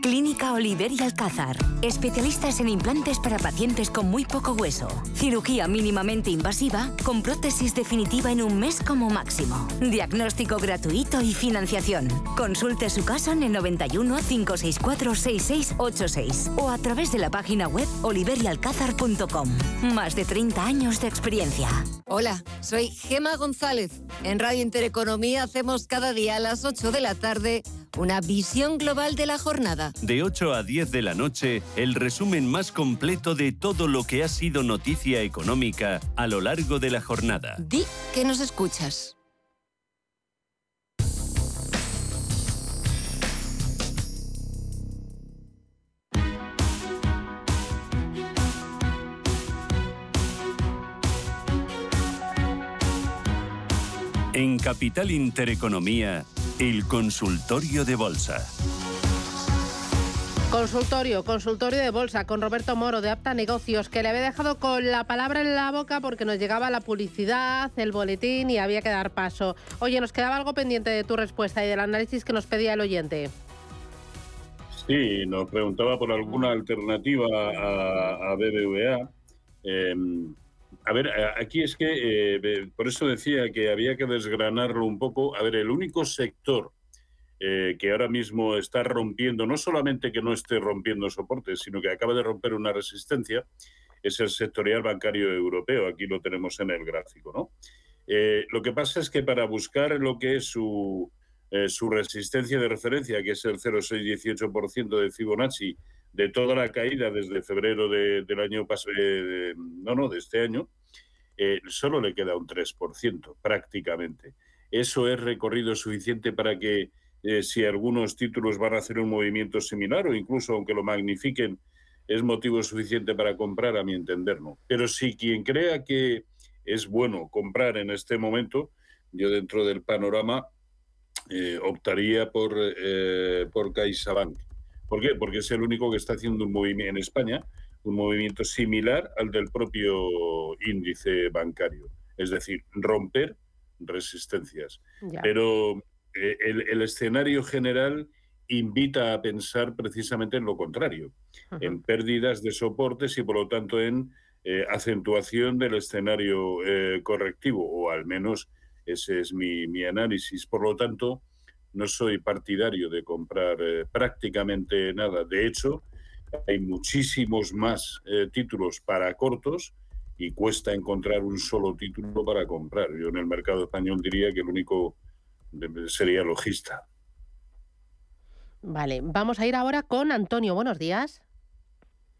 Clínica Oliver y Alcázar. Especialistas en implantes para pacientes con muy poco hueso. Cirugía mínimamente invasiva con prótesis definitiva en un mes como máximo. Diagnóstico gratuito y financiación. Consulte su caso en el 91 564 6686 o a través de la página web oliverialcázar.com. Más de 30 años de experiencia. Hola, soy Gema González. En Radio Intereconomía hacemos cada día a las 8 de la tarde una visión global de la jornada. De 8 a 10 de la noche, el resumen más completo de todo lo que ha sido noticia económica a lo largo de la jornada. Di que nos escuchas. En Capital Intereconomía, el consultorio de bolsa. Consultorio, consultorio de bolsa con Roberto Moro de Apta Negocios, que le había dejado con la palabra en la boca porque nos llegaba la publicidad, el boletín y había que dar paso. Oye, nos quedaba algo pendiente de tu respuesta y del análisis que nos pedía el oyente. Sí, nos preguntaba por alguna alternativa a, BBVA. Em, a ver, aquí es que, eh, por eso decía que había que desgranarlo un poco. A ver, el único sector eh, que ahora mismo está rompiendo, no solamente que no esté rompiendo soportes, sino que acaba de romper una resistencia, es el sectorial bancario europeo. Aquí lo tenemos en el gráfico, ¿no? Eh, lo que pasa es que para buscar lo que es su, su resistencia de referencia, que es el 0,618% de Fibonacci, de toda la caída desde febrero del año pasado, no, no, de este año, eh, solo le queda un 3% prácticamente. Eso es recorrido suficiente para que eh, si algunos títulos van a hacer un movimiento similar o incluso aunque lo magnifiquen, es motivo suficiente para comprar, a mi entender, no. Pero si quien crea que es bueno comprar en este momento, yo dentro del panorama eh, optaría por, por CaixaBank ¿Por qué? Porque es el único que está haciendo un movimiento en España, un movimiento similar al del propio índice bancario. Es decir, romper resistencias. Pero eh, el, escenario general invita a pensar precisamente en lo contrario, en pérdidas de soportes y por lo tanto en eh, acentuación del escenario eh, correctivo, o al menos ese es mi, mi análisis. Por lo tanto, no soy partidario de comprar eh, prácticamente nada. De hecho, hay muchísimos más títulos para cortos y cuesta encontrar un solo título para comprar. Yo en el mercado español diría que el único sería logista. Vale, vamos a ir ahora con Antonio. Buenos días.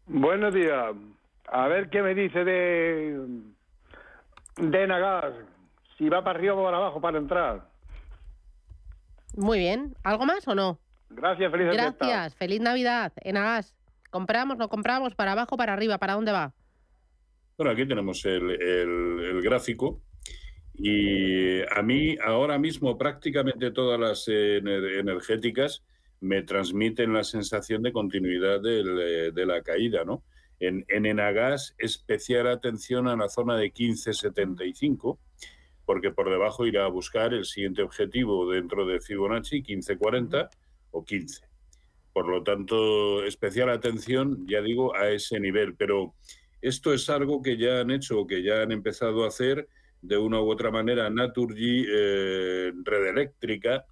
Buenos días. A ver qué me dice de de Nagas, si va para arriba o para abajo para entrar. Muy bien. ¿Algo más o no? Gracias, feliz Navidad. Gracias, feliz Navidad. En Agas, ¿compramos, no compramos? ¿Para abajo, para arriba? ¿Para dónde va? Bueno, aquí tenemos el, gráfico. Y a mí ahora mismo prácticamente todas las energéticas me transmiten la sensación de continuidad de la caída, ¿no? En, en Enagas, especial atención a la zona de 1575 porque por debajo irá a buscar el siguiente objetivo dentro de Fibonacci, 1540 o 15. Por lo tanto, especial atención, ya digo, a ese nivel. Pero esto es algo que ya han hecho, que ya han empezado a hacer de una u otra manera Naturgy, eh, Red Eléctrica,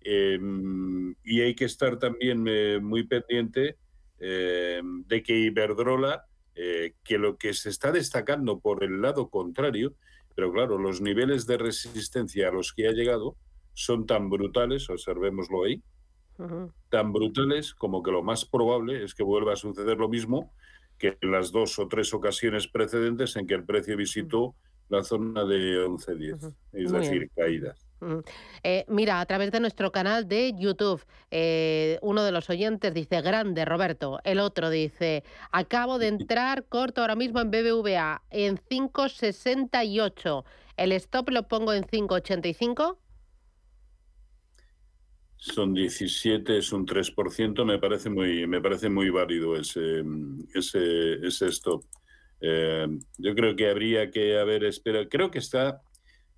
em, y hay que estar también eh, muy pendiente em, de que Iberdrola, eh, que lo que se está destacando por el lado contrario, pero claro, los niveles de resistencia a los que ha llegado son tan brutales, observémoslo ahí, tan brutales como que lo más probable es que vuelva a suceder lo mismo que en las dos o tres ocasiones precedentes en que el precio visitó la zona de 11-10, es decir, caídas. Eh, mira, a través de nuestro canal de YouTube, eh, uno de los oyentes dice, grande Roberto, el otro dice, acabo de entrar corto ahora mismo en BBVA en 5,68, el stop lo pongo en 5,85. Son 17, es un 3%, me parece muy, me parece muy válido ese, ese, ese stop. Eh, yo creo que habría que haber esperado, creo que está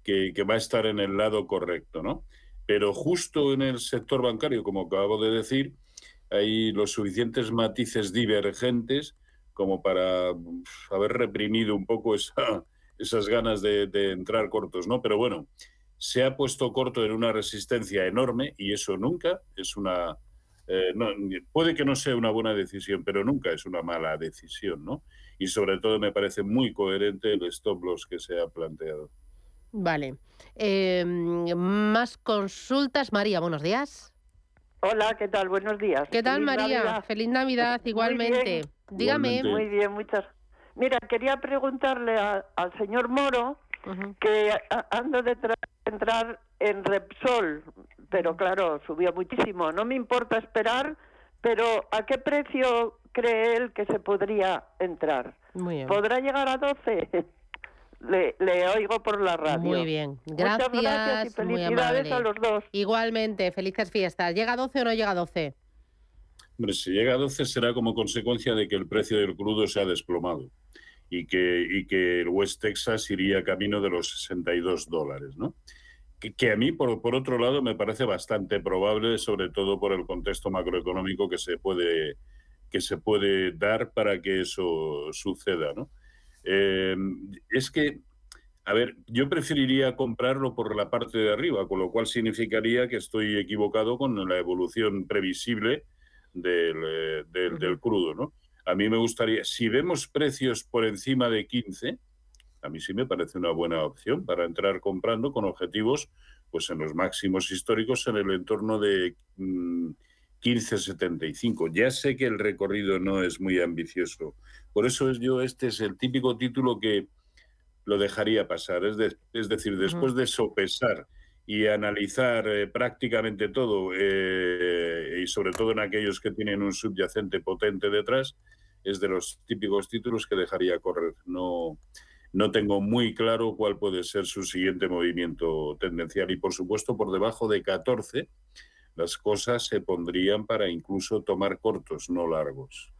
que, va a estar en el lado correcto, ¿no? Pero justo en el sector bancario, como acabo de decir, hay los suficientes matices divergentes como para haber reprimido un poco esa, esas ganas de, entrar cortos, ¿no? Pero bueno, se ha puesto corto en una resistencia enorme y eso nunca es una... Eh, puede que no sea una buena decisión, pero nunca es una mala decisión, ¿no? Y sobre todo me parece muy coherente el stop loss que se ha planteado. Vale. Em, más consultas. María, buenos días. Hola, ¿qué tal? Buenos días. ¿Qué tal, María? Feliz Navidad, igualmente. Dígame. Muy bien, muchas. Mira, quería preguntarle al señor Moro que ando detrás de entrar en Repsol, pero claro, subió muchísimo. No me importa esperar, pero ¿a qué precio cree él que se podría entrar? ¿Podrá llegar a 12? Le, oigo por la radio. Muy bien, gracias. y felicidades a los dos. Igualmente, felices fiestas. ¿Llega a 12 o no llega a 12? Hombre, si llega a 12 será como consecuencia de que el precio del crudo se ha desplomado y que, y que el West Texas iría camino de los 62 dólares, ¿no? Que, a mí, por, por, otro lado, me parece bastante probable, sobre todo por el contexto macroeconómico que se puede, que se puede dar para que eso suceda, ¿no? Eh, es que, a ver, yo preferiría comprarlo por la parte de arriba, con lo cual significaría que estoy equivocado con la evolución previsible del, eh, del, crudo, ¿no? A mí me gustaría, si vemos precios por encima de 15, a mí sí me parece una buena opción para entrar comprando con objetivos pues en los máximos históricos en el entorno de 1575. Mm, ya sé que el recorrido no es muy ambicioso, por eso es yo, este es el típico título que lo dejaría pasar. Es, es decir, después de sopesar y analizar eh, prácticamente todo, eh, y sobre todo en aquellos que tienen un subyacente potente detrás, es de los típicos títulos que dejaría correr. No, no tengo muy claro cuál puede ser su siguiente movimiento tendencial. Y por supuesto, por debajo de 14, las cosas se pondrían para incluso tomar cortos, no largos.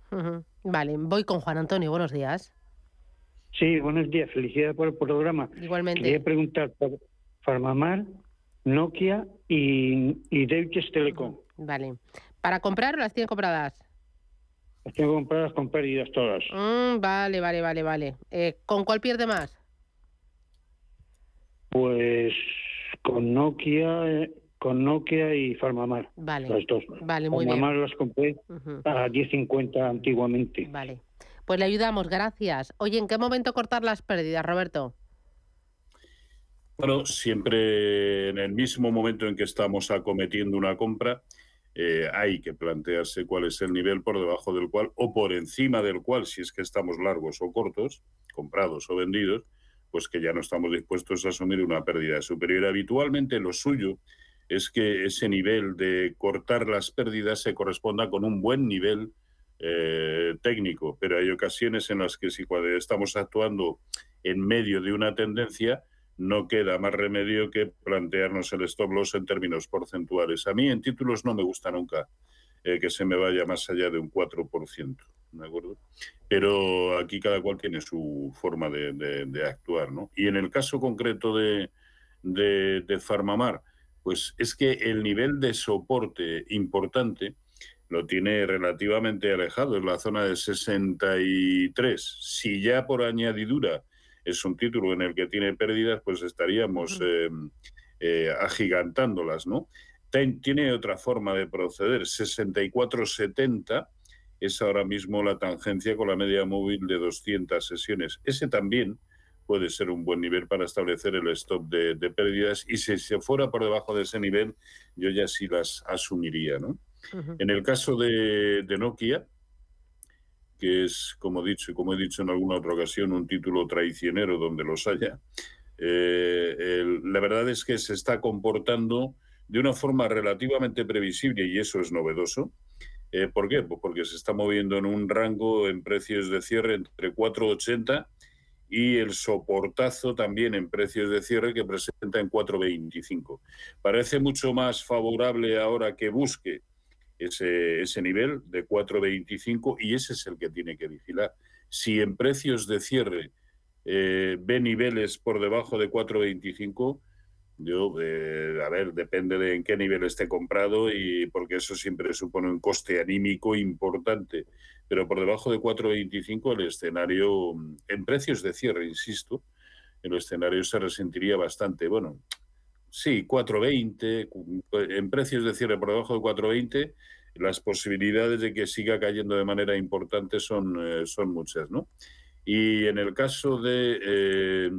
Vale, voy con Juan Antonio. Buenos días. Sí, buenos días. Felicidades por el programa. Igualmente. Quería preguntar por Farmamar, Nokia y, y Deutsche Telekom. Vale. ¿Para comprar o las tienen compradas? Las tengo compradas con pérdidas todas. Mm, vale, vale, vale, vale. Eh, ¿Con cuál pierde más? Pues con Nokia eh, con Nokia y Farmamar. Vale. Las dos. Vale, muy Farmamar las compré a 10.50 antiguamente. Vale. Pues le ayudamos, gracias. Oye, ¿en qué momento cortar las pérdidas, Roberto? Bueno, siempre en el mismo momento en que estamos acometiendo una compra, eh, hay que plantearse cuál es el nivel por debajo del cual o por encima del cual, si es que estamos largos o cortos, comprados o vendidos, pues que ya no estamos dispuestos a asumir una pérdida superior. Habitualmente lo suyo es que ese nivel de cortar las pérdidas se corresponda con un buen nivel eh, técnico, pero hay ocasiones en las que si cuando estamos actuando en medio de una tendencia, no queda más remedio que plantearnos el stop loss en términos porcentuales. A mí en títulos no me gusta nunca eh, que se me vaya más allá de un 4%, ¿de acuerdo? Pero aquí cada cual tiene su forma de, actuar, ¿no? Y en el caso concreto de Farmamar, pues es que el nivel de soporte importante lo tiene relativamente alejado, en la zona de 63. Si ya por añadidura es un título en el que tiene pérdidas, pues estaríamos em, eh, agigantándolas, ¿no? tiene otra forma de proceder, 64,70 es ahora mismo la tangencia con la media móvil de 200 sesiones. Ese también puede ser un buen nivel para establecer el stop de, pérdidas y si se fuera por debajo de ese nivel, yo ya sí las asumiría. ¿no? En el caso de, Nokia, que es, como, dicho, como he dicho en alguna otra ocasión, un título traicionero donde los haya, Eh, la verdad es que se está comportando de una forma relativamente previsible y eso es novedoso. Eh, ¿Por qué? Pues porque se está moviendo en un rango en precios de cierre entre 4,80 y el soportazo también en precios de cierre que presenta en 4,25. Parece mucho más favorable ahora que busque ese, ese nivel de 4,25 y ese es el que tiene que vigilar. Si en precios de cierre eh, ve niveles por debajo de 4,25, yo, eh, a ver, depende de en qué nivel esté comprado y porque eso siempre supone un coste anímico importante. Pero por debajo de 4,25 el escenario, en precios de cierre, insisto, el escenario se resentiría bastante. Bueno, sí, 4,20, en precios de cierre por debajo de 4,20, las posibilidades de que siga cayendo de manera importante son, eh, son muchas, ¿no? Y en el caso de... Eh,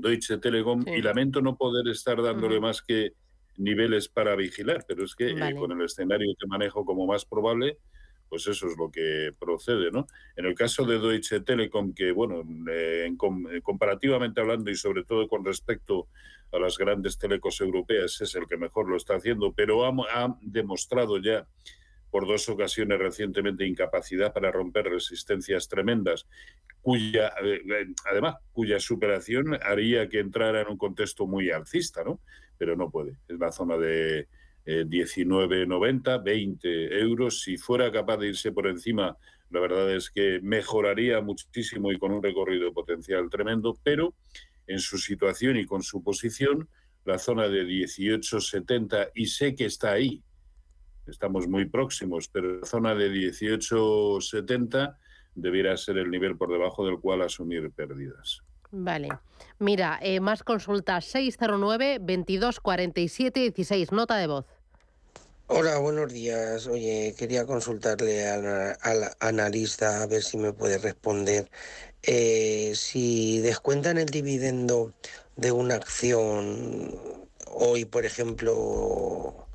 Deutsche Telekom y lamento no poder estar dándole más que niveles para vigilar, pero es que eh, con el escenario que manejo como más probable, pues eso es lo que procede, ¿no? En el caso de Deutsche Telekom, que bueno, eh, eh, comparativamente hablando y sobre todo con respecto a las grandes telecos europeas, es el que mejor lo está haciendo, pero ha demostrado ya por dos ocasiones recientemente incapacidad para romper resistencias tremendas, cuya, eh, eh, además, cuya superación haría que entrara en un contexto muy alcista, ¿no? Pero no puede. Es la zona de 19,90, eh, 20 euros. Si fuera capaz de irse por encima, la verdad es que mejoraría muchísimo y con un recorrido potencial tremendo, pero en su situación y con su posición, la zona de 18,70, y sé que está ahí, estamos muy próximos, pero la zona de 18,70 debiera ser el nivel por debajo del cual asumir pérdidas. Vale. Mira, eh, más consultas 609 2247 16. Nota de voz. Hola, buenos días. Oye, quería consultarle al, analista a ver si me puede responder. Eh, si descuentan el dividendo de una acción hoy, por ejemplo,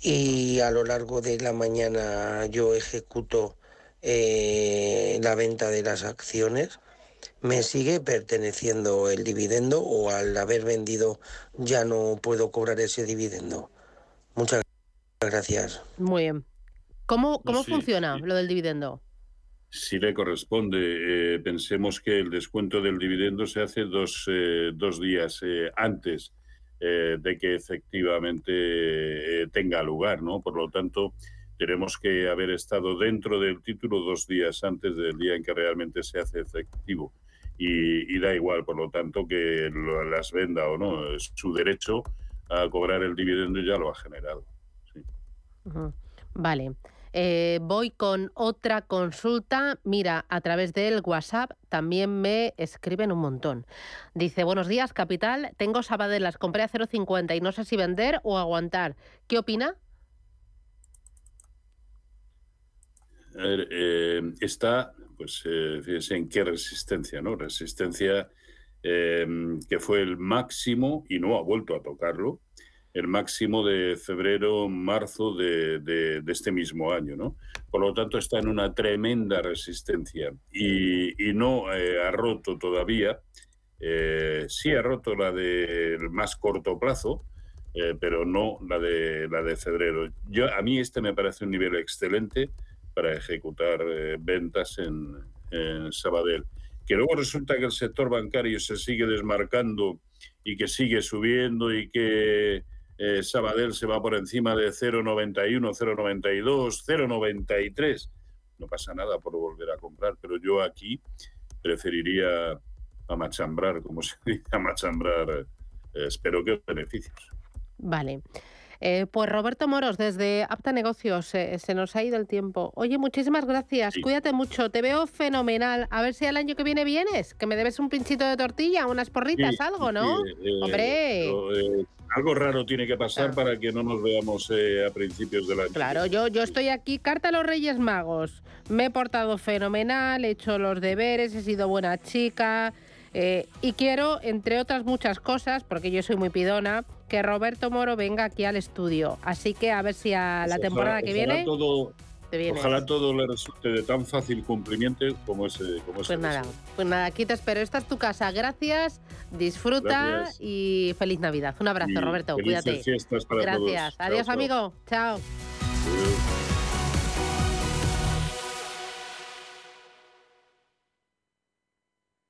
y a lo largo de la mañana yo ejecuto eh, la venta de las acciones, ¿me sigue perteneciendo el dividendo o al haber vendido ya no puedo cobrar ese dividendo? Muchas gracias. Muy bien. ¿Cómo, cómo funciona lo del dividendo? Si le corresponde, eh, pensemos que el descuento del dividendo se hace dos, eh, dos días antes eh, de que efectivamente eh, tenga lugar, ¿no? Por lo tanto, tenemos que haber estado dentro del título dos días antes del día en que realmente se hace efectivo. Y, da igual, por lo tanto, que las venda o no, es su derecho a cobrar el dividendo ya lo ha generado. Vale. Eh, voy con otra consulta. Mira, a través del WhatsApp también me escriben un montón. Dice, buenos días, Capital. Tengo Sabadell, las compré a 0,50 y no sé si vender o aguantar. ¿Qué opina? Eh, está, pues, eh, fíjese en qué resistencia, ¿no? Resistencia que fue el máximo y no ha vuelto a tocarlo el máximo de febrero, marzo de, este mismo año. ¿no? Por lo tanto, está en una tremenda resistencia y, no eh, ha roto todavía. Sí ha roto la del más corto plazo, pero no la de, la de febrero. Yo, a mí este me parece un nivel excelente para ejecutar ventas en, en Sabadell. Que luego resulta que el sector bancario se sigue desmarcando y que sigue subiendo y que eh, Sabadell se va por encima de 0,91, 0,92, 0,93. No pasa nada por volver a comprar, pero yo aquí preferiría amachambrar, como se dice, amachambrar, eh, espero que beneficios. Vale. Eh, pues Roberto Moros, desde Apta Negocios, se nos ha ido el tiempo. Oye, muchísimas gracias, cuídate mucho, te veo fenomenal. A ver si al año que viene vienes, que me debes un pinchito de tortilla, unas porritas, algo, ¿no? Hombre algo raro tiene que pasar para que no nos veamos eh, a principios del año. Claro, yo, yo estoy aquí, carta a los Reyes Magos. Me he portado fenomenal, he hecho los deberes, he sido buena chica. Eh, y quiero, entre otras muchas cosas, porque yo soy muy pidona, que Roberto Moro venga aquí al estudio. Así que a ver si a la temporada que viene. Todo, te. Ojalá todo le resulte de tan fácil cumplimiento como ese. Como pues nada, pues nada, aquí te espero. Esta es tu casa. Gracias, disfruta y feliz Navidad. Un abrazo, Roberto. Cuídate. Gracias. Adiós, amigo. Chao.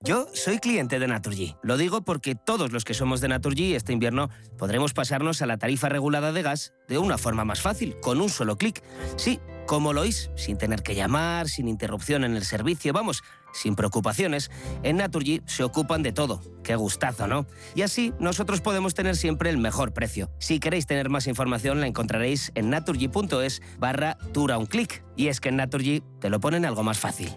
Yo soy cliente de Naturgy. Lo digo porque todos los que somos de Naturgy este invierno podremos pasarnos a la tarifa regulada de gas de una forma más fácil, con un solo clic. Sí, como lo oís, sin tener que llamar, sin interrupción en el servicio, vamos, sin preocupaciones. En Naturgy se ocupan de todo. Qué gustazo, ¿no? Y así nosotros podemos tener siempre el mejor precio. Si queréis tener más información la encontraréis en naturgy.es barra dura un clic. Y es que en Naturgy te lo ponen algo más fácil.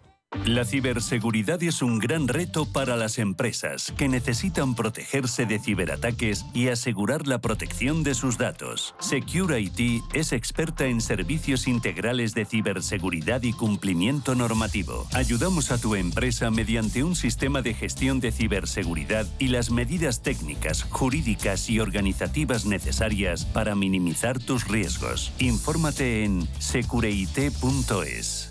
La ciberseguridad es un gran reto para las empresas que necesitan protegerse de ciberataques y asegurar la protección de sus datos. Secure IT es experta en servicios integrales de ciberseguridad y cumplimiento normativo. Ayudamos a tu empresa mediante un sistema de gestión de ciberseguridad y las medidas técnicas, jurídicas y organizativas necesarias para minimizar tus riesgos. Infórmate en secureit.es.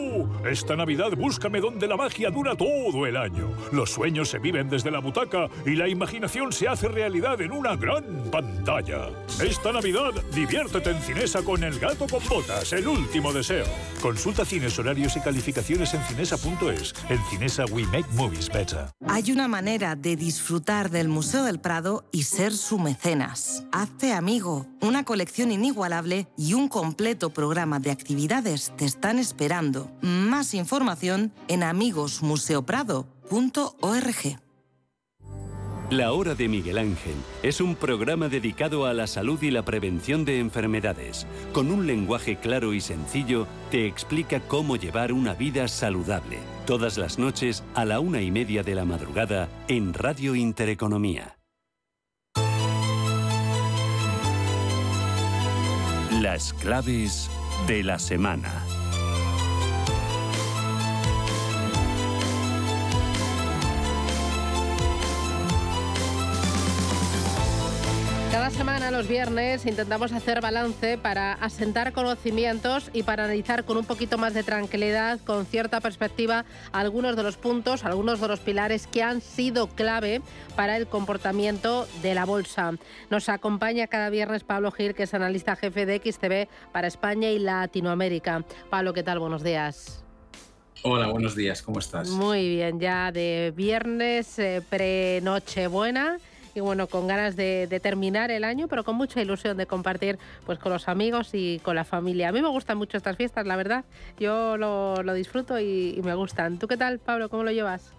Esta Navidad búscame donde la magia dura todo el año. Los sueños se viven desde la butaca y la imaginación se hace realidad en una gran pantalla. Esta Navidad diviértete en Cinesa con El Gato con Botas, el último deseo. Consulta cines, horarios y calificaciones en cinesa.es. En Cinesa we make movies better. Hay una manera de disfrutar del Museo del Prado y ser su mecenas. Hazte amigo. Una colección inigualable y un completo programa de actividades te están esperando. Más información en amigosmuseoprado.org. La Hora de Miguel Ángel es un programa dedicado a la salud y la prevención de enfermedades. Con un lenguaje claro y sencillo, te explica cómo llevar una vida saludable. Todas las noches a la una y media de la madrugada en Radio Intereconomía. Las claves de la semana. Semana, los viernes, intentamos hacer balance para asentar conocimientos y para analizar con un poquito más de tranquilidad, con cierta perspectiva, algunos de los puntos, algunos de los pilares que han sido clave para el comportamiento de la bolsa. Nos acompaña cada viernes Pablo Gil, que es analista jefe de XTV para España y Latinoamérica. Pablo, ¿qué tal? Buenos días. Hola, buenos días, ¿cómo estás? Muy bien, ya de viernes eh, pre-Nochebuena y bueno, con ganas de, terminar el año, pero con mucha ilusión de compartir pues con los amigos y con la familia. A mí me gustan mucho estas fiestas, la verdad. Yo lo, disfruto y, y me gustan. ¿Tú qué tal, Pablo? ¿Cómo lo llevas?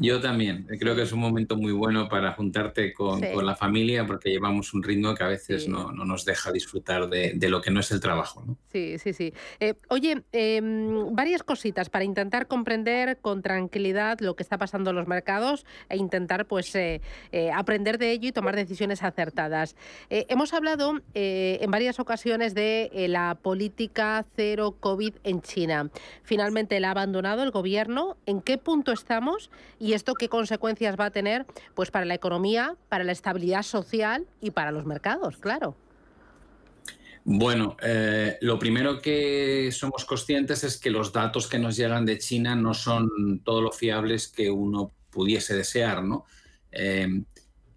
Yo también, creo que es un momento muy bueno para juntarte con, la familia porque llevamos un ritmo que a veces no, nos deja disfrutar de, lo que no es el trabajo. ¿no? Sí, sí, sí. Eh, oye, em, varias cositas para intentar comprender con tranquilidad lo que está pasando en los mercados e intentar pues eh, eh, aprender de ello y tomar decisiones acertadas. hemos hablado en varias ocasiones de la política cero COVID en China. Finalmente la ha abandonado el gobierno. ¿En qué punto estamos? ¿Y esto qué consecuencias va a tener pues, para la economía, para la estabilidad social y para los mercados, claro? Bueno, eh, lo primero que somos conscientes es que los datos que nos llegan de China no son todo lo fiables que uno pudiese desear, ¿no? Eh,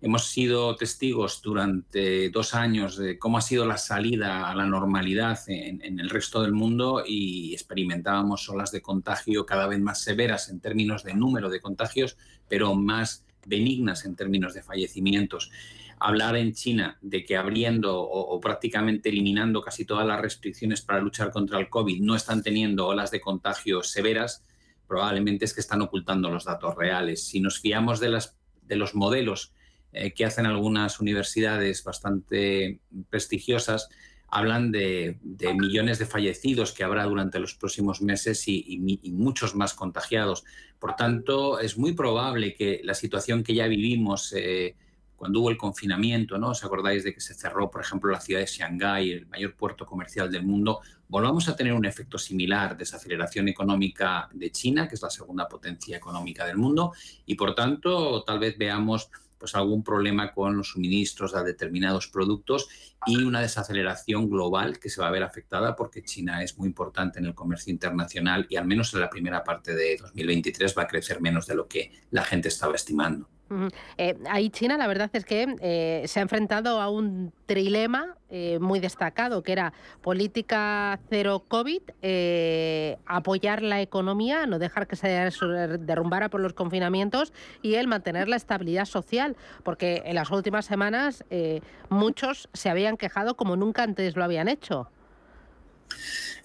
hemos sido testigos durante dos años de cómo ha sido la salida a la normalidad en, el resto del mundo y experimentábamos olas de contagio cada vez más severas en términos de número de contagios, pero más benignas en términos de fallecimientos. hablar en China de que abriendo o, prácticamente eliminando casi todas las restricciones para luchar contra el COVID no están teniendo olas de contagio severas, probablemente es que están ocultando los datos reales. Si nos fiamos de, los modelos eh, que hacen algunas universidades bastante prestigiosas, hablan de, millones de fallecidos que habrá durante los próximos meses y, muchos más contagiados. Por tanto, es muy probable que la situación que ya vivimos eh, cuando hubo el confinamiento, ¿no? ¿Os acordáis de que se cerró, por ejemplo, la ciudad de Shanghái, el mayor puerto comercial del mundo? Volvamos a tener un efecto similar, desaceleración económica de China, que es la segunda potencia económica del mundo, y por tanto, tal vez veamos pues algún problema con los suministros a determinados productos y una desaceleración global que se va a ver afectada porque China es muy importante en el comercio internacional y al menos en la primera parte de 2023 va a crecer menos de lo que la gente estaba estimando. Eh, ahí China, la verdad es que eh, se ha enfrentado a un trilema eh, muy destacado, que era política cero COVID, apoyar la economía, no dejar que se derrumbara por los confinamientos y el mantener la estabilidad social, porque en las últimas semanas muchos se habían quejado como nunca antes lo habían hecho.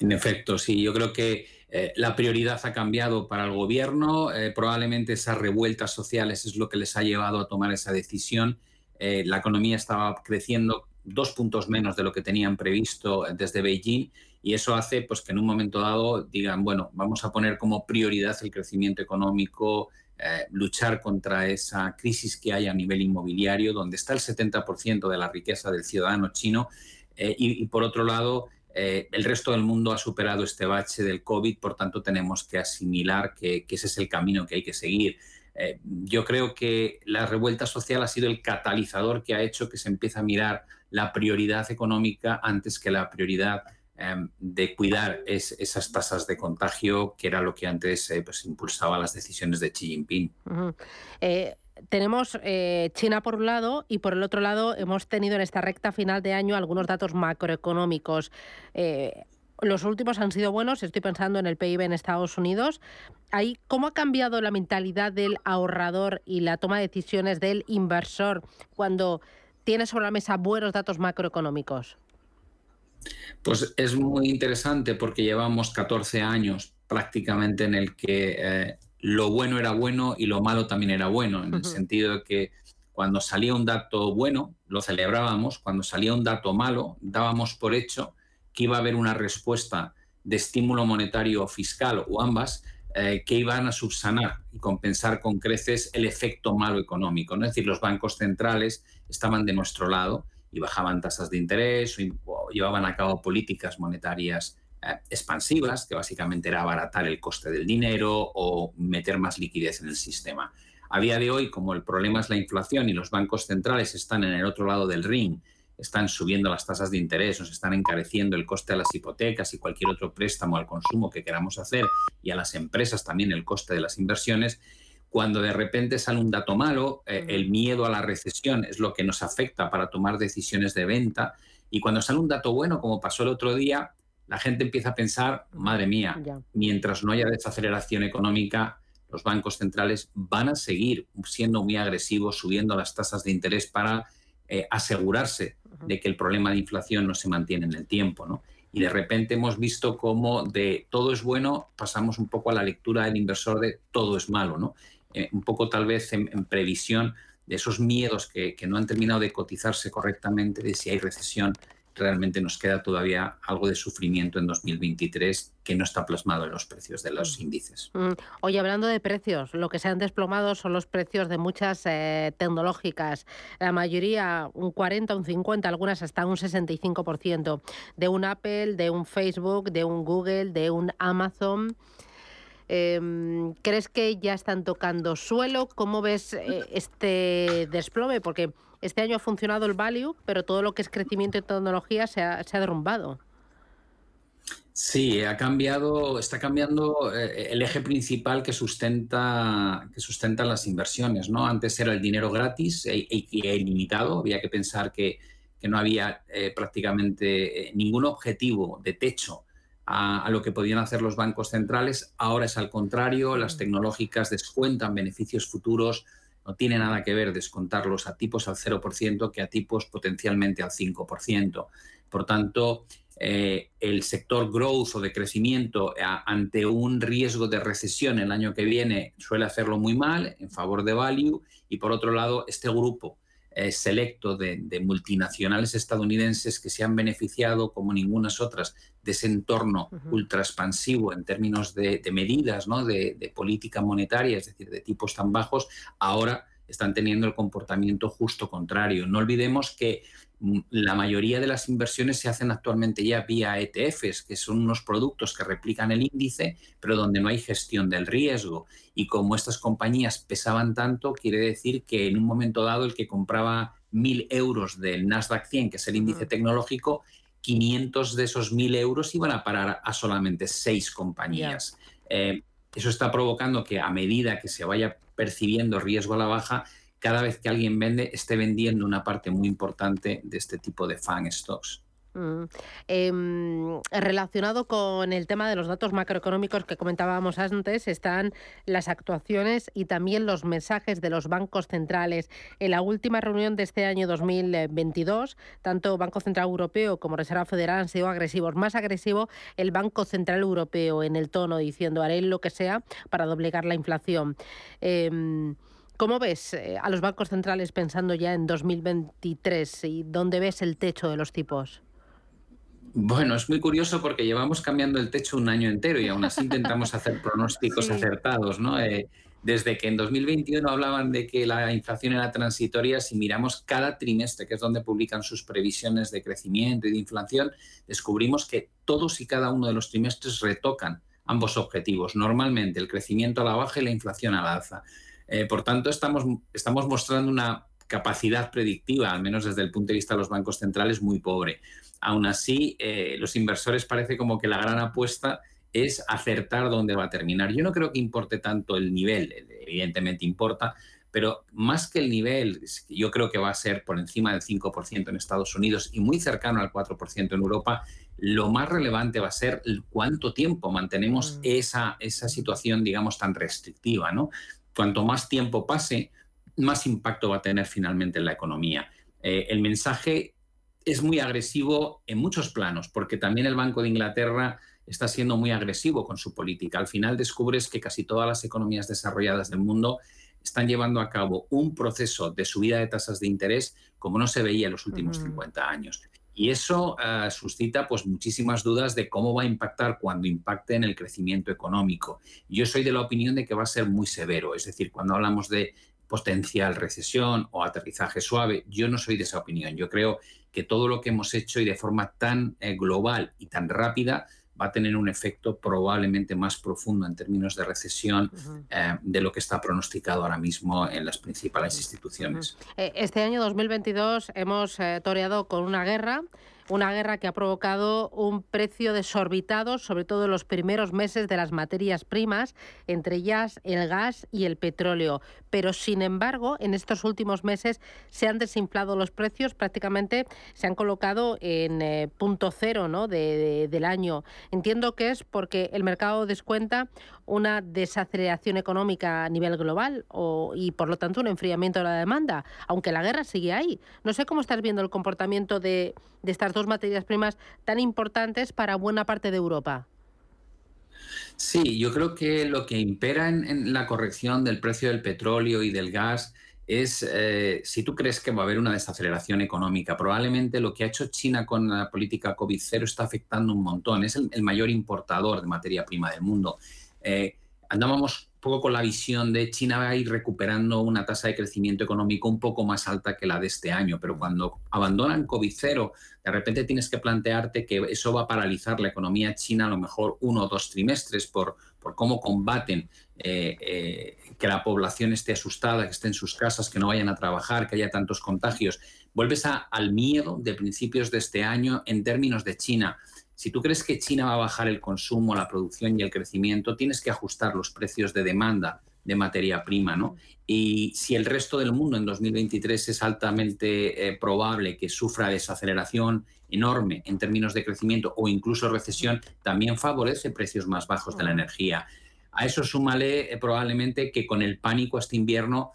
En efecto, sí, yo creo que eh, la prioridad ha cambiado para el gobierno, eh, probablemente esas revueltas sociales es lo que les ha llevado a tomar esa decisión. Eh, la economía estaba creciendo dos puntos menos de lo que tenían previsto desde Beijing y eso hace pues, que en un momento dado digan, bueno, vamos a poner como prioridad el crecimiento económico, luchar contra esa crisis que hay a nivel inmobiliario, donde está el 70% de la riqueza del ciudadano chino, y, por otro lado, eh, el resto del mundo ha superado este bache del COVID, por tanto tenemos que asimilar que, ese es el camino que hay que seguir. Eh, yo creo que la revuelta social ha sido el catalizador que ha hecho que se empiece a mirar la prioridad económica antes que la prioridad em, de cuidar esas tasas de contagio, que era lo que antes eh, pues, impulsaba las decisiones de Xi Jinping tenemos eh, China por un lado y por el otro lado hemos tenido en esta recta final de año algunos datos macroeconómicos. Eh, los últimos han sido buenos, estoy pensando en el PIB en Estados Unidos. Ahí, ¿Cómo ha cambiado la mentalidad del ahorrador y la toma de decisiones del inversor cuando tiene sobre la mesa buenos datos macroeconómicos? Pues es muy interesante porque llevamos 14 años prácticamente en el que eh, lo bueno era bueno y lo malo también era bueno, en el sentido de que cuando salía un dato bueno, lo celebrábamos, cuando salía un dato malo, dábamos por hecho que iba a haber una respuesta de estímulo monetario fiscal o ambas eh, que iban a subsanar y compensar con creces el efecto malo económico. Es decir, los bancos centrales estaban de nuestro lado y bajaban tasas de interés o llevaban a cabo políticas monetarias expansivas, que básicamente era abaratar el coste del dinero o meter más liquidez en el sistema. A día de hoy, como el problema es la inflación y los bancos centrales están en el otro lado del ring, están subiendo las tasas de interés, nos están encareciendo el coste de las hipotecas y cualquier otro préstamo al consumo que queramos hacer y a las empresas también el coste de las inversiones, cuando de repente sale un dato malo, eh, el miedo a la recesión es lo que nos afecta para tomar decisiones de venta y cuando sale un dato bueno, como pasó el otro día, la gente empieza a pensar, madre mía, mientras no haya desaceleración económica, los bancos centrales van a seguir siendo muy agresivos, subiendo las tasas de interés para eh, asegurarse de que el problema de inflación no se mantiene en el tiempo. ¿no? Y de repente hemos visto cómo de todo es bueno pasamos un poco a la lectura del inversor de todo es malo. ¿no? Eh, un poco tal vez en, previsión de esos miedos que, que no han terminado de cotizarse correctamente, de si hay recesión, realmente nos queda todavía algo de sufrimiento en 2023 que no está plasmado en los precios de los índices. Mm. Oye, hablando de precios, lo que se han desplomado son los precios de muchas eh, tecnológicas. La mayoría un 40, un 50, algunas hasta un 65%. De un Apple, de un Facebook, de un Google, de un Amazon. Em, ¿Crees que ya están tocando suelo? ¿Cómo ves eh, este desplome? Porque este año ha funcionado el value, pero todo lo que es crecimiento y tecnología se ha, derrumbado. Sí, ha cambiado, está cambiando eh, el eje principal que sustenta, que sustenta las inversiones. ¿no? Antes era el dinero gratis e, e, e ilimitado, había que pensar que, no había eh, prácticamente ningún objetivo de techo a, lo que podían hacer los bancos centrales. Ahora es al contrario, las mm. tecnológicas descuentan beneficios futuros No tiene nada que ver descontarlos a tipos al 0% que a tipos potencialmente al 5%. Por tanto, eh, el sector growth o de crecimiento ante un riesgo de recesión el año que viene suele hacerlo muy mal en favor de value y por otro lado este grupo eh, selecto de, multinacionales estadounidenses que se han beneficiado como ningunas otras de ese entorno ultra expansivo en términos de, medidas, ¿no? de, de política monetaria, es decir, de tipos tan bajos, ahora están teniendo el comportamiento justo contrario. No olvidemos que la mayoría de las inversiones se hacen actualmente ya vía ETFs, que son unos productos que replican el índice, pero donde no hay gestión del riesgo. Y como estas compañías pesaban tanto, quiere decir que en un momento dado el que compraba mil euros del Nasdaq 100, que es el índice tecnológico, 500 de esos mil euros iban a parar a solamente seis compañías. Eh, eso está provocando que a medida que se vaya percibiendo riesgo a la baja, cada vez que alguien vende, esté vendiendo una parte muy importante de este tipo de fan stocks. Mm. Em, relacionado con el tema de los datos macroeconómicos que comentábamos antes, están las actuaciones y también los mensajes de los bancos centrales. En la última reunión de este año 2022, tanto Banco Central Europeo como Reserva Federal han sido agresivos. Más agresivo el Banco Central Europeo en el tono, diciendo haré lo que sea para doblegar la inflación. Em, ¿Cómo ves eh, a los bancos centrales pensando ya en 2023 y dónde ves el techo de los tipos? Bueno, es muy curioso porque llevamos cambiando el techo un año entero y aún así intentamos hacer pronósticos acertados, ¿no? Eh, desde que en 2021 hablaban de que la inflación era transitoria, si miramos cada trimestre, que es donde publican sus previsiones de crecimiento y de inflación, descubrimos que todos y cada uno de los trimestres retocan ambos objetivos. Normalmente el crecimiento a la baja y la inflación a la alza. Eh, por tanto, estamos, estamos mostrando una capacidad predictiva, al menos desde el punto de vista de los bancos centrales, muy pobre. Aún así, eh, los inversores parece como que la gran apuesta es acertar dónde va a terminar. Yo no creo que importe tanto el nivel, evidentemente importa, pero más que el nivel, yo creo que va a ser por encima del 5% en Estados Unidos y muy cercano al 4% en Europa, lo más relevante va a ser cuánto tiempo mantenemos mm. esa, esa situación, digamos, tan restrictiva. ¿no? Cuanto más tiempo pase, más impacto va a tener finalmente en la economía. Eh, el mensaje es muy agresivo en muchos planos, porque también el Banco de Inglaterra está siendo muy agresivo con su política. Al final descubres que casi todas las economías desarrolladas del mundo están llevando a cabo un proceso de subida de tasas de interés como no se veía en los últimos 50 años. Y eso eh, suscita pues, muchísimas dudas de cómo va a impactar cuando impacte en el crecimiento económico. Yo soy de la opinión de que va a ser muy severo, es decir, cuando hablamos de potencial recesión o aterrizaje suave, yo no soy de esa opinión. Yo creo que todo lo que hemos hecho y de forma tan eh, global y tan rápida va a tener un efecto probablemente más profundo en términos de recesión eh, de lo que está pronosticado ahora mismo en las principales instituciones. Eh, este año 2022 hemos toreado con una guerra una guerra que ha provocado un precio desorbitado, sobre todo en los primeros meses de las materias primas, entre ellas el gas y el petróleo. Pero, sin embargo, en estos últimos meses se han desinflado los precios, prácticamente se han colocado en eh, punto cero ¿no? del año. Entiendo que es porque el mercado descuenta una desaceleración económica a nivel global y, por lo tanto, un enfriamiento de la demanda, aunque la guerra sigue ahí. No sé cómo estás viendo el comportamiento de, de estas dos materias primas tan importantes para buena parte de Europa. Sí, yo creo que lo que impera en, la corrección del precio del petróleo y del gas es, eh, si tú crees que va a haber una desaceleración económica, probablemente lo que ha hecho China con la política COVID-0 está afectando un montón. Es el, mayor importador de materia prima del mundo. Eh, andábamos poco con la visión de China va a ir recuperando una tasa de crecimiento económico un poco más alta que la de este año, pero cuando abandonan COVID-0, de repente tienes que plantearte que eso va a paralizar la economía china a lo mejor uno o dos trimestres por, por cómo combaten eh, eh, que la población esté asustada, que esté en sus casas, que no vayan a trabajar, que haya tantos contagios. Vuelves al miedo de principios de este año en términos de China si tú crees que China va a bajar el consumo, la producción y el crecimiento, tienes que ajustar los precios de demanda de materia prima, ¿no? Y si el resto del mundo en 2023 es altamente eh, probable que sufra desaceleración enorme en términos de crecimiento o incluso recesión, también favorece precios más bajos de la energía. A eso súmale eh, probablemente que con el pánico este invierno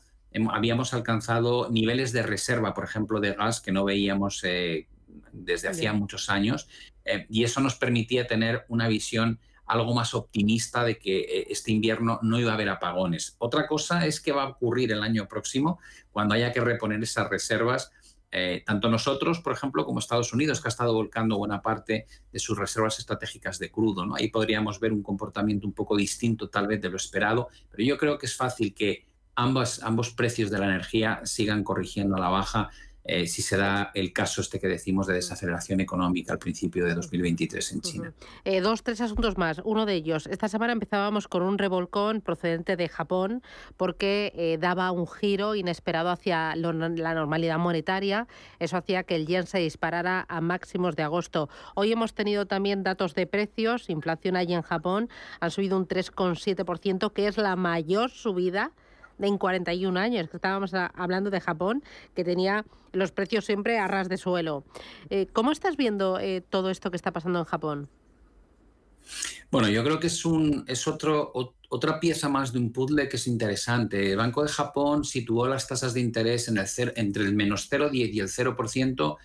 habíamos alcanzado niveles de reserva, por ejemplo, de gas que no veíamos eh, desde hacía muchos años. Eh, y eso nos permitía tener una visión algo más optimista de que eh, este invierno no iba a haber apagones. Otra cosa es que va a ocurrir el año próximo cuando haya que reponer esas reservas. Eh, tanto nosotros, por ejemplo, como Estados Unidos, que ha estado volcando buena parte de sus reservas estratégicas de crudo. Ahí podríamos ver un comportamiento un poco distinto tal vez de lo esperado, pero yo creo que es fácil que ambas, ambos precios de la energía sigan corrigiendo a la baja eh, si se da el caso este que decimos de desaceleración económica al principio de 2023 en China. Eh, dos, tres asuntos más. Uno de ellos, esta semana empezábamos con un revolcón procedente de Japón porque eh, daba un giro inesperado hacia la normalidad monetaria. Eso hacía que el yen se disparara a máximos de agosto. Hoy hemos tenido también datos de precios. Inflación allí en Japón han subido un 3,7%, que es la mayor subida en 41 años, estábamos hablando de Japón, que tenía los precios siempre a ras de suelo. Eh, ¿Cómo estás viendo eh, todo esto que está pasando en Japón? Bueno, yo creo que es, un, es otro, otra pieza más de un puzzle que es interesante. El Banco de Japón situó las tasas de interés en el entre el menos 0,10 y el 0%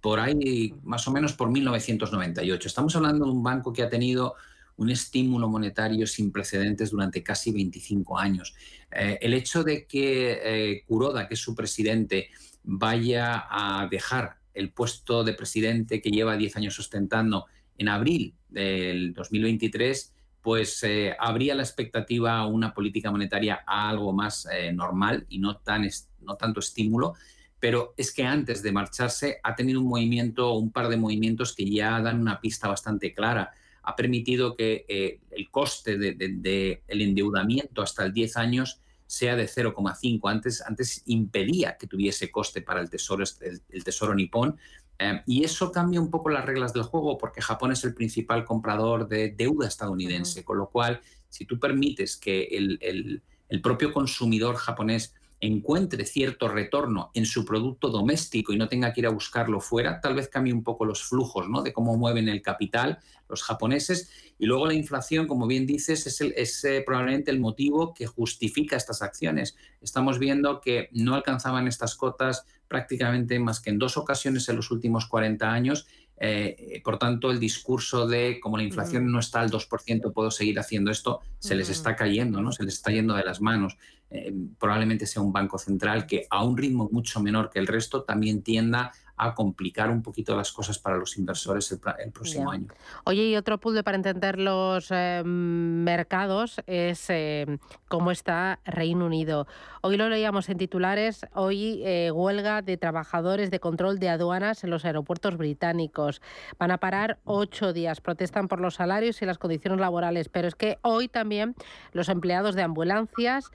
por ahí más o menos por 1998. Estamos hablando de un banco que ha tenido un estímulo monetario sin precedentes durante casi 25 años. Eh, el hecho de que eh, Kuroda, que es su presidente, vaya a dejar el puesto de presidente que lleva 10 años ostentando en abril del 2023, pues eh, habría la expectativa a una política monetaria algo más normal y no, tan no tanto estímulo, pero es que antes de marcharse ha tenido un movimiento, un par de movimientos que ya dan una pista bastante clara ha permitido que eh, el coste del endeudamiento hasta el 10 años sea de 0,5. Antes, antes impedía que tuviese coste para el tesoro, el, tesoro nipón. Eh, y eso cambia un poco las reglas del juego porque Japón es el principal comprador de deuda estadounidense, con lo cual si tú permites que el, el propio consumidor japonés encuentre cierto retorno en su producto doméstico y no tenga que ir a buscarlo fuera, tal vez cambie un poco los flujos ¿no? de cómo mueven el capital los japoneses. Y luego la inflación, como bien dices, es, eh, probablemente el motivo que justifica estas acciones. Estamos viendo que no alcanzaban estas cotas prácticamente más que en dos ocasiones en los últimos 40 años eh, por tanto, el discurso de como la inflación no está al 2%, puedo seguir haciendo esto, se les está cayendo, ¿no? se les está yendo de las manos. Eh, probablemente sea un banco central que a un ritmo mucho menor que el resto también tienda a complicar un poquito las cosas para los inversores el, próximo año. Oye, y otro punto para entender los eh, mercados es eh, cómo está Reino Unido. Hoy lo leíamos en titulares, hoy eh, huelga de trabajadores de control de aduanas en los aeropuertos británicos. Van a parar ocho días, protestan por los salarios y las condiciones laborales, pero es que hoy también los empleados de ambulancias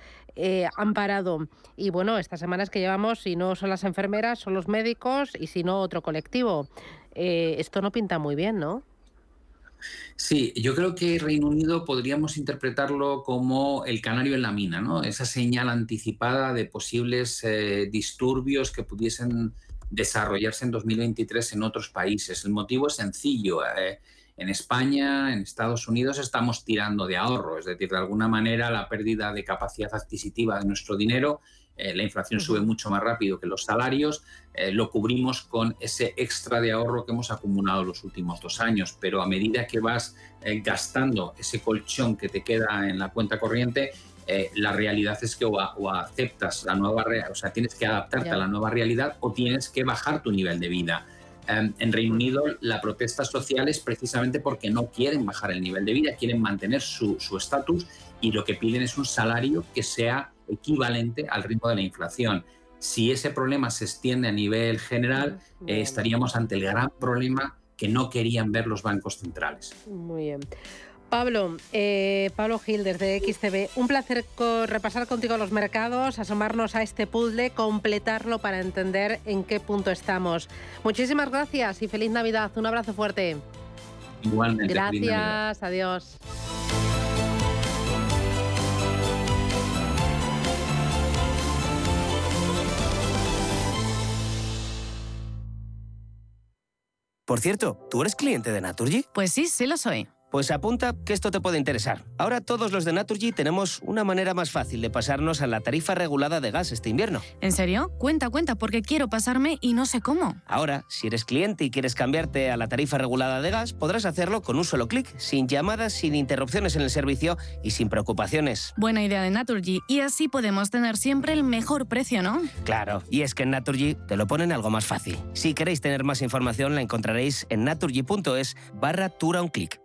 han parado. Y bueno, estas semanas que llevamos, si no son las enfermeras, son los médicos y sino otro colectivo. Eh, esto no pinta muy bien, ¿no? Sí, yo creo que Reino Unido podríamos interpretarlo como el canario en la mina, ¿no? Esa señal anticipada de posibles eh, disturbios que pudiesen desarrollarse en 2023 en otros países. El motivo es sencillo. Eh, en España, en Estados Unidos, estamos tirando de ahorro, es decir, de alguna manera la pérdida de capacidad adquisitiva de nuestro dinero eh, la inflación sube mucho más rápido que los salarios, eh, lo cubrimos con ese extra de ahorro que hemos acumulado los últimos dos años, pero a medida que vas eh, gastando ese colchón que te queda en la cuenta corriente, la realidad es que o, aceptas la nueva, o sea, tienes que adaptarte a la nueva realidad o tienes que bajar tu nivel de vida. Em, en Reino Unido la protesta social es precisamente porque no quieren bajar el nivel de vida, quieren mantener su estatus y lo que piden es un salario que sea equivalente al ritmo de la inflación. Si ese problema se extiende a nivel general, eh, estaríamos ante el gran problema que no querían ver los bancos centrales. Muy bien. Pablo, eh, Pablo Gil desde XTV, un placer repasar contigo los mercados, asomarnos a este puzzle, completarlo para entender en qué punto estamos. Muchísimas gracias y feliz Navidad. Un abrazo fuerte. Igualmente. Gracias, adiós. Por cierto, ¿tú eres cliente de Naturgy? Pues sí, sí lo soy. Pues apunta que esto te puede interesar. Ahora todos los de Naturgy tenemos una manera más fácil de pasarnos a la tarifa regulada de gas este invierno. ¿En serio? Cuenta, cuenta, porque quiero pasarme y no sé cómo. Ahora, si eres cliente y quieres cambiarte a la tarifa regulada de gas, podrás hacerlo con un solo clic, sin llamadas, sin interrupciones en el servicio y sin preocupaciones. Buena idea de Naturgy. Y así podemos tener siempre el mejor precio, ¿no? Claro, y es que en Naturgy te lo ponen algo más fácil. Si queréis tener más información, la encontraréis en naturgy.es barra tura un clic.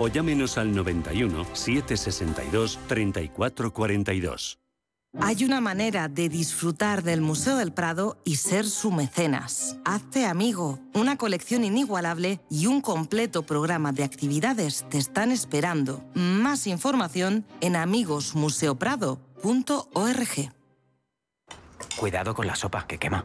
o llámenos al 91 762 3442. Hay una manera de disfrutar del Museo del Prado y ser su mecenas. Hazte amigo. Una colección inigualable y un completo programa de actividades te están esperando. Más información en amigosmuseoprado.org. Cuidado con la sopa, que quema.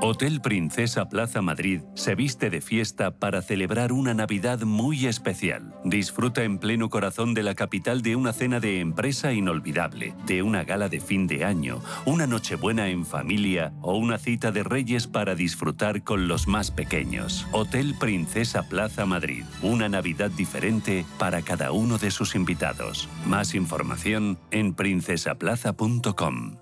Hotel Princesa Plaza Madrid se viste de fiesta para celebrar una Navidad muy especial. Disfruta en pleno corazón de la capital de una cena de empresa inolvidable, de una gala de fin de año, una nochebuena en familia o una cita de reyes para disfrutar con los más pequeños. Hotel Princesa Plaza Madrid, una Navidad diferente para cada uno de sus invitados. Más información en princesaplaza.com.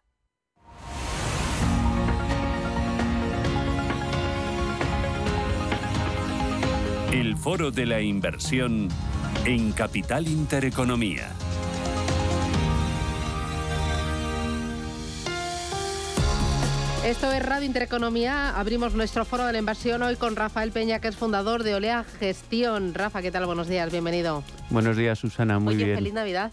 El foro de la inversión en Capital Intereconomía. Esto es Radio Intereconomía. Abrimos nuestro foro de la inversión hoy con Rafael Peña, que es fundador de Olea Gestión. Rafa, ¿qué tal? Buenos días, bienvenido. Buenos días, Susana, muy Oye, bien. feliz Navidad.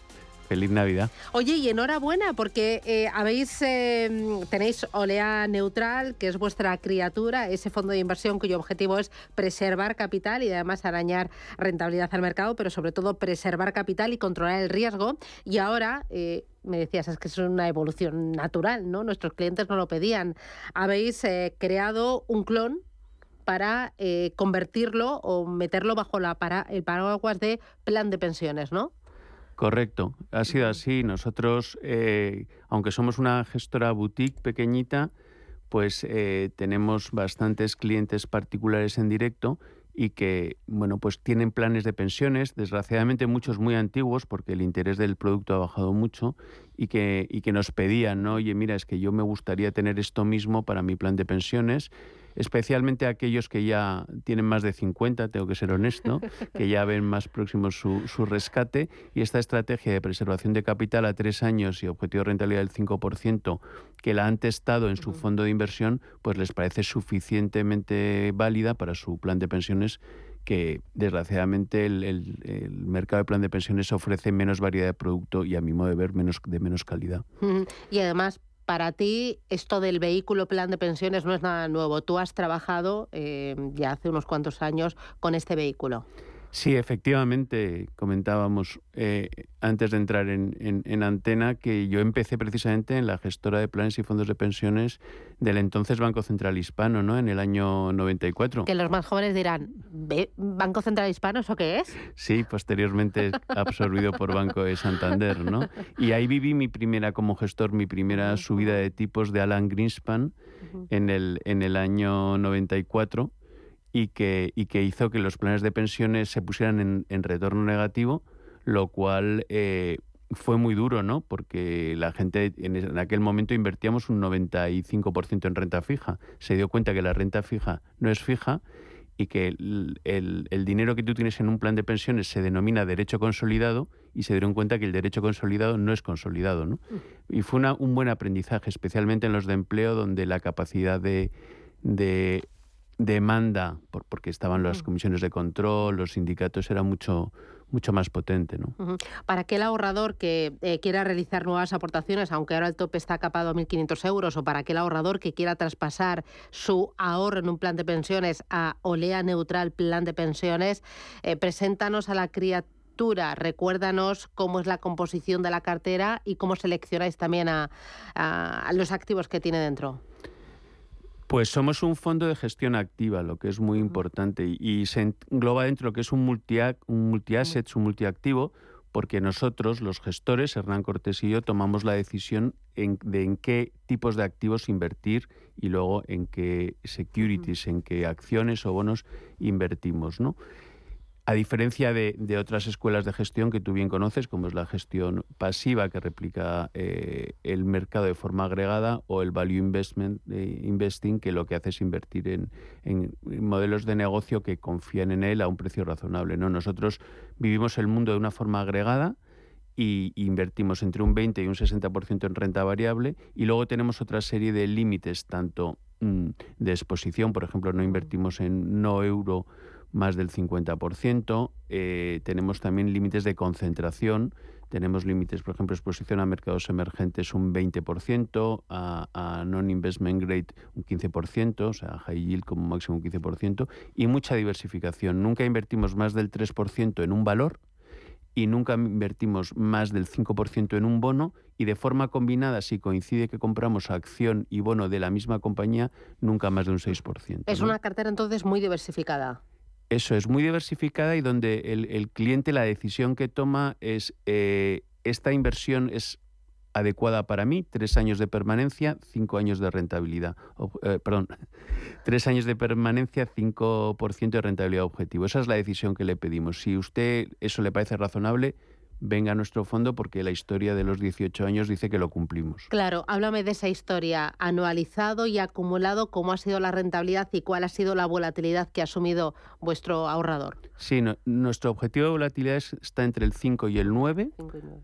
Feliz Navidad. Oye, y enhorabuena porque eh, habéis eh, tenéis Olea Neutral, que es vuestra criatura, ese fondo de inversión cuyo objetivo es preservar capital y además arañar rentabilidad al mercado, pero sobre todo preservar capital y controlar el riesgo. Y ahora eh, me decías, es que es una evolución natural, ¿no? Nuestros clientes no lo pedían. Habéis eh, creado un clon para convertirlo o meterlo bajo el paraguas de plan de pensiones, ¿no? Correcto, ha sido así. Nosotros, eh, aunque somos una gestora boutique pequeñita, pues eh, tenemos bastantes clientes particulares en directo y que, bueno, pues tienen planes de pensiones, desgraciadamente muchos muy antiguos porque el interés del producto ha bajado mucho y que, y que nos pedían, ¿no? Oye, mira, es que yo me gustaría tener esto mismo para mi plan de pensiones especialmente aquellos que ya tienen más de 50, tengo que ser honesto, que ya ven más próximo su, su, rescate y esta estrategia de preservación de capital a tres años y objetivo de rentabilidad del 5% que la han testado en su fondo de inversión, pues les parece suficientemente válida para su plan de pensiones que desgraciadamente el, el, el, mercado de plan de pensiones ofrece menos variedad de producto y a mi modo de ver menos, de menos calidad. Y además para ti esto del vehículo plan de pensiones no es nada nuevo. Tú has trabajado eh, ya hace unos cuantos años con este vehículo. Sí, efectivamente, comentábamos eh, antes de entrar en, en, antena que yo empecé precisamente en la gestora de planes y fondos de pensiones del entonces Banco Central Hispano, ¿no? En el año 94. Que los más jóvenes dirán, ¿Banco Central Hispano eso qué es? Sí, posteriormente absorbido por Banco de Santander, ¿no? Y ahí viví mi primera, como gestor, mi primera subida de tipos de Alan Greenspan en, el, en el año 94 y que, y que hizo que los planes de pensiones se pusieran en, retorno negativo, lo cual eh, fue muy duro, ¿no? Porque la gente en, aquel momento invertíamos un 95% en renta fija. Se dio cuenta que la renta fija no es fija y que el, el, dinero que tú tienes en un plan de pensiones se denomina derecho consolidado y se dieron cuenta que el derecho consolidado no es consolidado. ¿no? Mm. Y fue una, un buen aprendizaje, especialmente en los de empleo, donde la capacidad de, de demanda, por, porque estaban las comisiones de control, los sindicatos, era mucho, mucho más potente. ¿no? Para aquel ahorrador que eh, quiera realizar nuevas aportaciones, aunque ahora el tope está capado a 1.500 euros, o para aquel ahorrador que quiera traspasar su ahorro en un plan de pensiones a Olea Neutral Plan de Pensiones, eh, preséntanos a la criatura recuérdanos cómo es la composición de la cartera y cómo seleccionáis también a los activos que tiene dentro. Pues somos un fondo de gestión activa, lo que es muy importante, y, se engloba dentro lo que es un multi-assets, un, multi. un multiactivo, porque nosotros, los gestores, Hernán Cortés y yo, tomamos la decisión de en qué tipos de activos invertir y luego en qué securities, en qué acciones o bonos invertimos, ¿no? A diferencia de, otras escuelas de gestión que tú bien conoces, como es la gestión pasiva que replica eh, el mercado de forma agregada o el value investment eh, investing que lo que hace es invertir en, modelos de negocio que confían en él a un precio razonable. ¿no? Nosotros vivimos el mundo de una forma agregada y invertimos entre un 20 y un 60% en renta variable y luego tenemos otra serie de límites tanto mm, de exposición, por ejemplo, no invertimos en no euro más del 50%. Eh, tenemos también límites de concentración. Tenemos límites, por ejemplo, exposición a mercados emergentes un 20%, a, non-investment grade un 15%, o sea, high yield como máximo un 15%, y mucha diversificación. Nunca invertimos más del 3% en un valor y nunca invertimos más del 5% en un bono y de forma combinada, si coincide que compramos acción y bono de la misma compañía, nunca más de un 6%. Es una cartera entonces muy diversificada. Eso es muy diversificada y donde el, cliente la decisión que toma es eh, esta inversión es adecuada para mí, tres años de permanencia, cinco años de rentabilidad. Eh, perdón, tres años de permanencia, 5% de rentabilidad objetivo. Esa es la decisión que le pedimos. Si usted eso le parece razonable, venga a nuestro fondo porque la historia de los 18 años dice que lo cumplimos. Claro, háblame de esa historia, anualizado y acumulado, cómo ha sido la rentabilidad y cuál ha sido la volatilidad que ha asumido vuestro ahorrador. Sí, nuestro objetivo de volatilidad está entre el 5 y el 9. 5 y 9.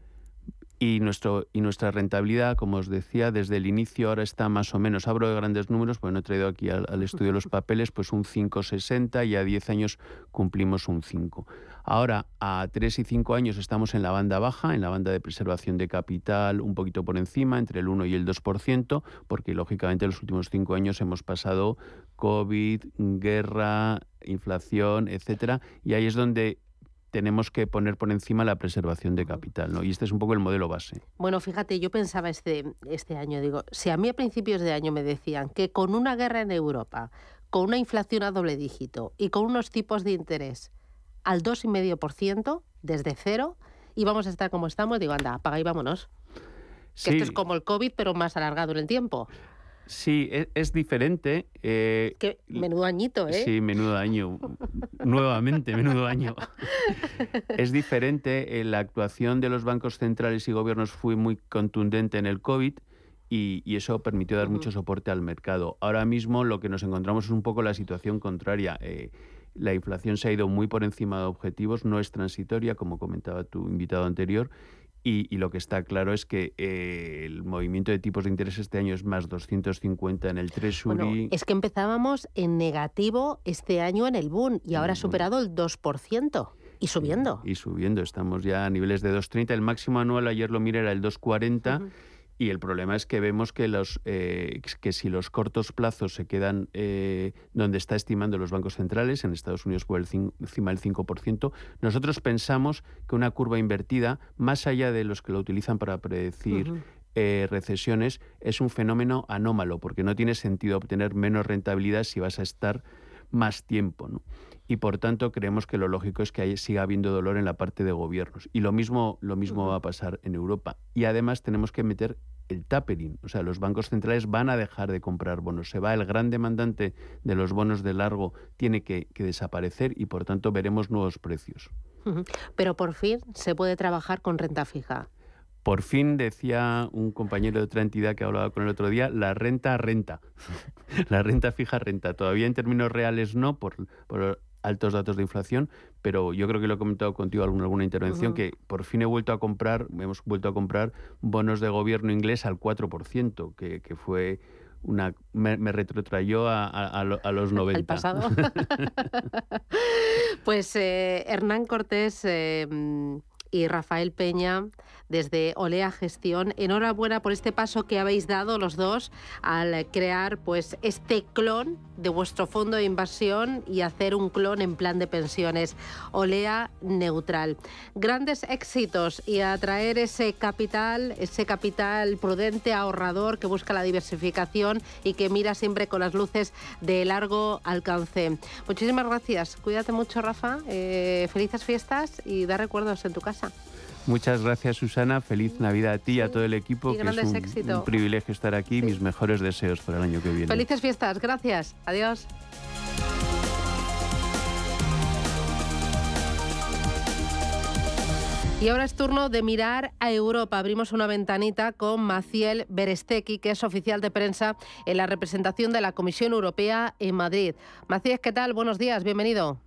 Y, nuestro, y nuestra rentabilidad, como os decía, desde el inicio ahora está más o menos, abro de grandes números, pues no he traído aquí al, estudio los papeles, pues un 5,60 y a 10 años cumplimos un 5. Ahora, a 3 y 5 años estamos en la banda baja, en la banda de preservación de capital, un poquito por encima, entre el 1 y el 2%, porque lógicamente en los últimos 5 años hemos pasado COVID, guerra, inflación, etcétera, y ahí es donde tenemos que poner por encima la preservación de capital, ¿no? Y este es un poco el modelo base. Bueno, fíjate, yo pensaba este, este año, digo, si a mí a principios de año me decían que con una guerra en Europa, con una inflación a doble dígito y con unos tipos de interés al 2,5% desde cero, íbamos a estar como estamos, digo, anda, apaga y vámonos. Que esto es como el COVID, pero más alargado en el tiempo. Sí, e, es, diferente. Eh, menudo añito, ¿eh? Sí, menudo año. Nuevamente, menudo año. es diferente. Eh, la actuación de los bancos centrales y gobiernos fue muy contundente en el COVID y, eso permitió dar mucho soporte al mercado. Ahora mismo lo que nos encontramos es un poco la situación contraria. Eh, la inflación se ha ido muy por encima de objetivos, no es transitoria, como comentaba tu invitado anterior, y, lo que está claro es que eh, el movimiento de tipos de interés este año es más 250 en el Treasury. Bueno, es que empezábamos en negativo este año en el Boom y ahora ha superado el 2%. Y subiendo. Y, subiendo, estamos ya a niveles de 2,30. El máximo anual, ayer lo miré, era el 2,40. Y el problema es que vemos que, los, eh, que si los cortos plazos se quedan eh, donde está estimando los bancos centrales, en Estados Unidos por encima del 5%, nosotros pensamos que una curva invertida, más allá de los que lo utilizan para predecir eh, recesiones, es un fenómeno anómalo, porque no tiene sentido obtener menos rentabilidad si vas a estar más tiempo. ¿no? Y por tanto creemos que lo lógico es que siga habiendo dolor en la parte de gobiernos. Y lo mismo, lo mismo va a pasar en Europa. Y además tenemos que meter el tapering, o sea, los bancos centrales van a dejar de comprar bonos, se va el gran demandante de los bonos de largo, tiene que, desaparecer y por tanto veremos nuevos precios. Pero por fin se puede trabajar con renta fija. Por fin, decía un compañero de otra entidad que hablaba con el otro día, la renta renta. la renta fija renta. Todavía en términos reales no, por, por altos datos de inflación, pero yo creo que lo he comentado contigo en alguna, alguna intervención, que por fin he vuelto a comprar, hemos vuelto a comprar bonos de gobierno inglés al 4%, que, que fue una me, retrotrayó a, a, los 90. El pasado. pues eh, Hernán Cortés... Eh, y Rafael Peña desde Olea Gestión. Enhorabuena por este paso que habéis dado los dos al crear pues este clon de vuestro fondo de inversión y hacer un clon en plan de pensiones. Olea neutral. Grandes éxitos y atraer ese capital, ese capital prudente, ahorrador que busca la diversificación y que mira siempre con las luces de largo alcance. Muchísimas gracias. Cuídate mucho, Rafa. Eh, felices fiestas y da recuerdos en tu casa. Muchas gracias, Susana. Feliz Navidad a ti y a todo el equipo. que es un, privilegio estar aquí. Mis mejores deseos para el año que viene. Felices fiestas. Gracias. Adiós. Y ahora es turno de mirar a Europa. Abrimos una ventanita con Maciel Berestecki, que es oficial de prensa en la representación de la Comisión Europea en Madrid. Maciel, ¿qué tal? Buenos días, bienvenido.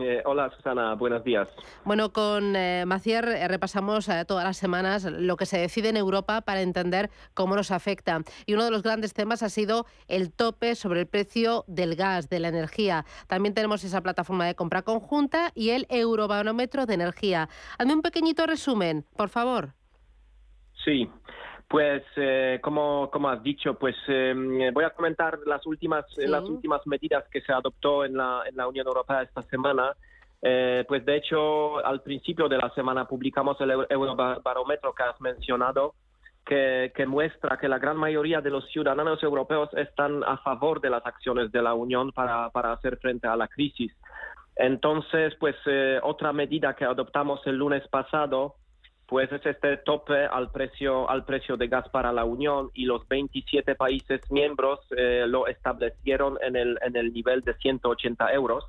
Eh, hola Susana, buenos días. Bueno, con eh, Macier eh, repasamos todas las semanas lo que se decide en Europa para entender cómo nos afecta. Y uno de los grandes temas ha sido el tope sobre el precio del gas, de la energía. También tenemos esa plataforma de compra conjunta y el eurobarómetro de energía. Hazme un pequeñito resumen, por favor. Sí. Pues eh, como, como has dicho, pues em, voy a comentar las últimas las últimas medidas que se adoptó en la, en la Unión Europea esta semana. Eh, pues de hecho al principio de la semana publicamos el Eurobarómetro que has mencionado, que, que, muestra que la gran mayoría de los ciudadanos europeos están a favor de las acciones de la Unión para, para hacer frente a la crisis. Entonces, pues eh, otra medida que adoptamos el lunes pasado pues es este tope al precio, al precio de gas para la Unión y los 27 países miembros eh, lo establecieron en el, en el nivel de 180 euros.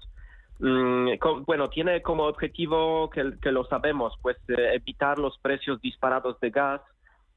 Mm, bueno, tiene como objetivo, que, que lo sabemos, pues eh, evitar los precios disparados de gas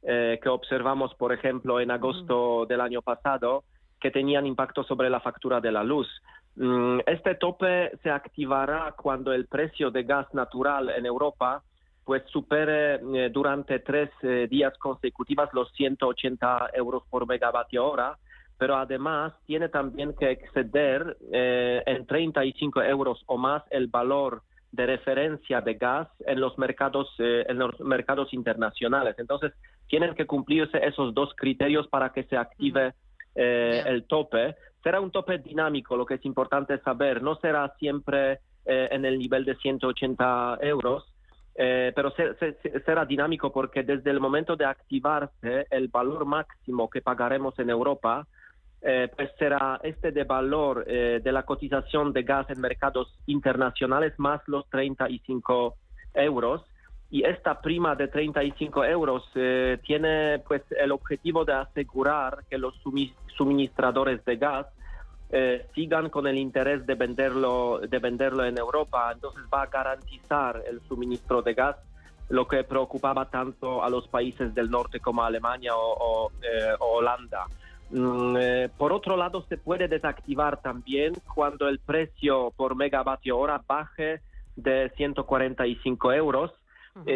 eh, que observamos, por ejemplo, en agosto del año pasado, que tenían impacto sobre la factura de la luz. Mm, este tope se activará cuando el precio de gas natural en Europa pues supere eh, durante tres eh, días consecutivos los 180 euros por megavatio hora, pero además tiene también que exceder eh, en 35 euros o más el valor de referencia de gas en los mercados en los mercados internacionales. Entonces tienen que cumplirse esos dos criterios para que se active el tope. Será un tope dinámico, lo que es importante saber. No será siempre en el nivel de 180 euros, eh, pero será dinámico porque desde el momento de activarse el valor máximo que pagaremos en Europa, eh, pues será este de valor eh, de la cotización de gas en mercados internacionales más los 35 euros. Y esta prima de 35 euros tiene pues el objetivo de asegurar que los suministradores de gas eh, sigan con el interés de venderlo, de venderlo en Europa. Entonces va a garantizar el suministro de gas, lo que preocupaba tanto a los países del norte como Alemania o, eh, Holanda. Mm, eh, por otro lado, se puede desactivar también cuando el precio por megavatio hora baje de 145 euros.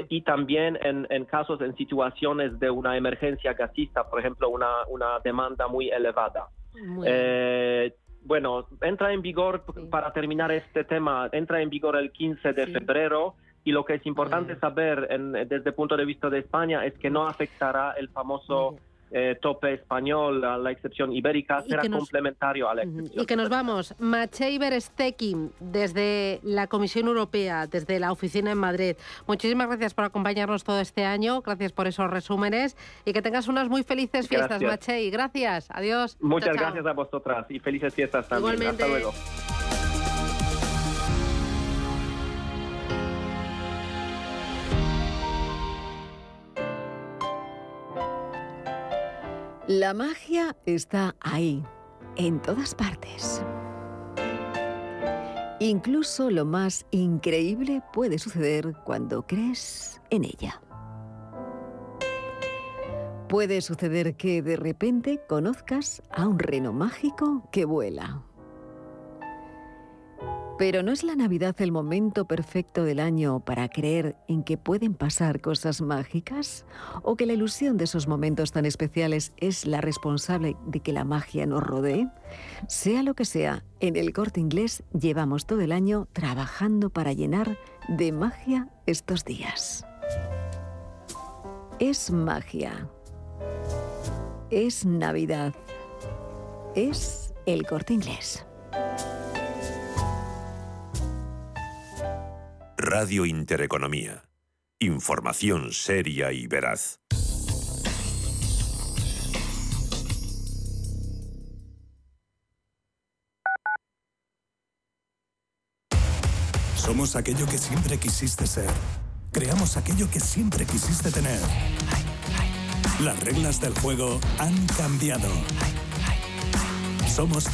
y también en, en, casos, en situaciones de una emergencia gasista, por ejemplo, una, una demanda muy elevada. Bueno, entra en vigor, para terminar este tema, entra en vigor el 15 de febrero, y lo que es importante saber desde el punto de vista de España es que no afectará el famoso eh, tope español, a la excepción ibérica, será complementario a la excepción. Y que nos vamos. Machei Berestekin, desde la Comisión Europea, desde la oficina en Madrid. Muchísimas gracias por acompañarnos todo este año, gracias por esos resúmenes y que tengas unas muy felices fiestas, Machei. Gracias, adiós. Muchas gracias a vosotras y felices fiestas también. Hasta luego. La magia está ahí, en todas partes. Incluso lo más increíble puede suceder cuando crees en ella. Puede suceder que de repente conozcas a un reno mágico que vuela pero ¿no es la Navidad el momento perfecto del año para creer en que pueden pasar cosas mágicas? ¿O que la ilusión de esos momentos tan especiales es la responsable de que la magia nos rodee? Sea lo que sea, en el corte inglés llevamos todo el año trabajando para llenar de magia estos días. Es magia. Es Navidad. Es el corte inglés. Radio Intereconomía. Información seria y veraz. Somos aquello que siempre quisiste ser. Creamos aquello que siempre quisiste tener. Las reglas del juego han cambiado. Somos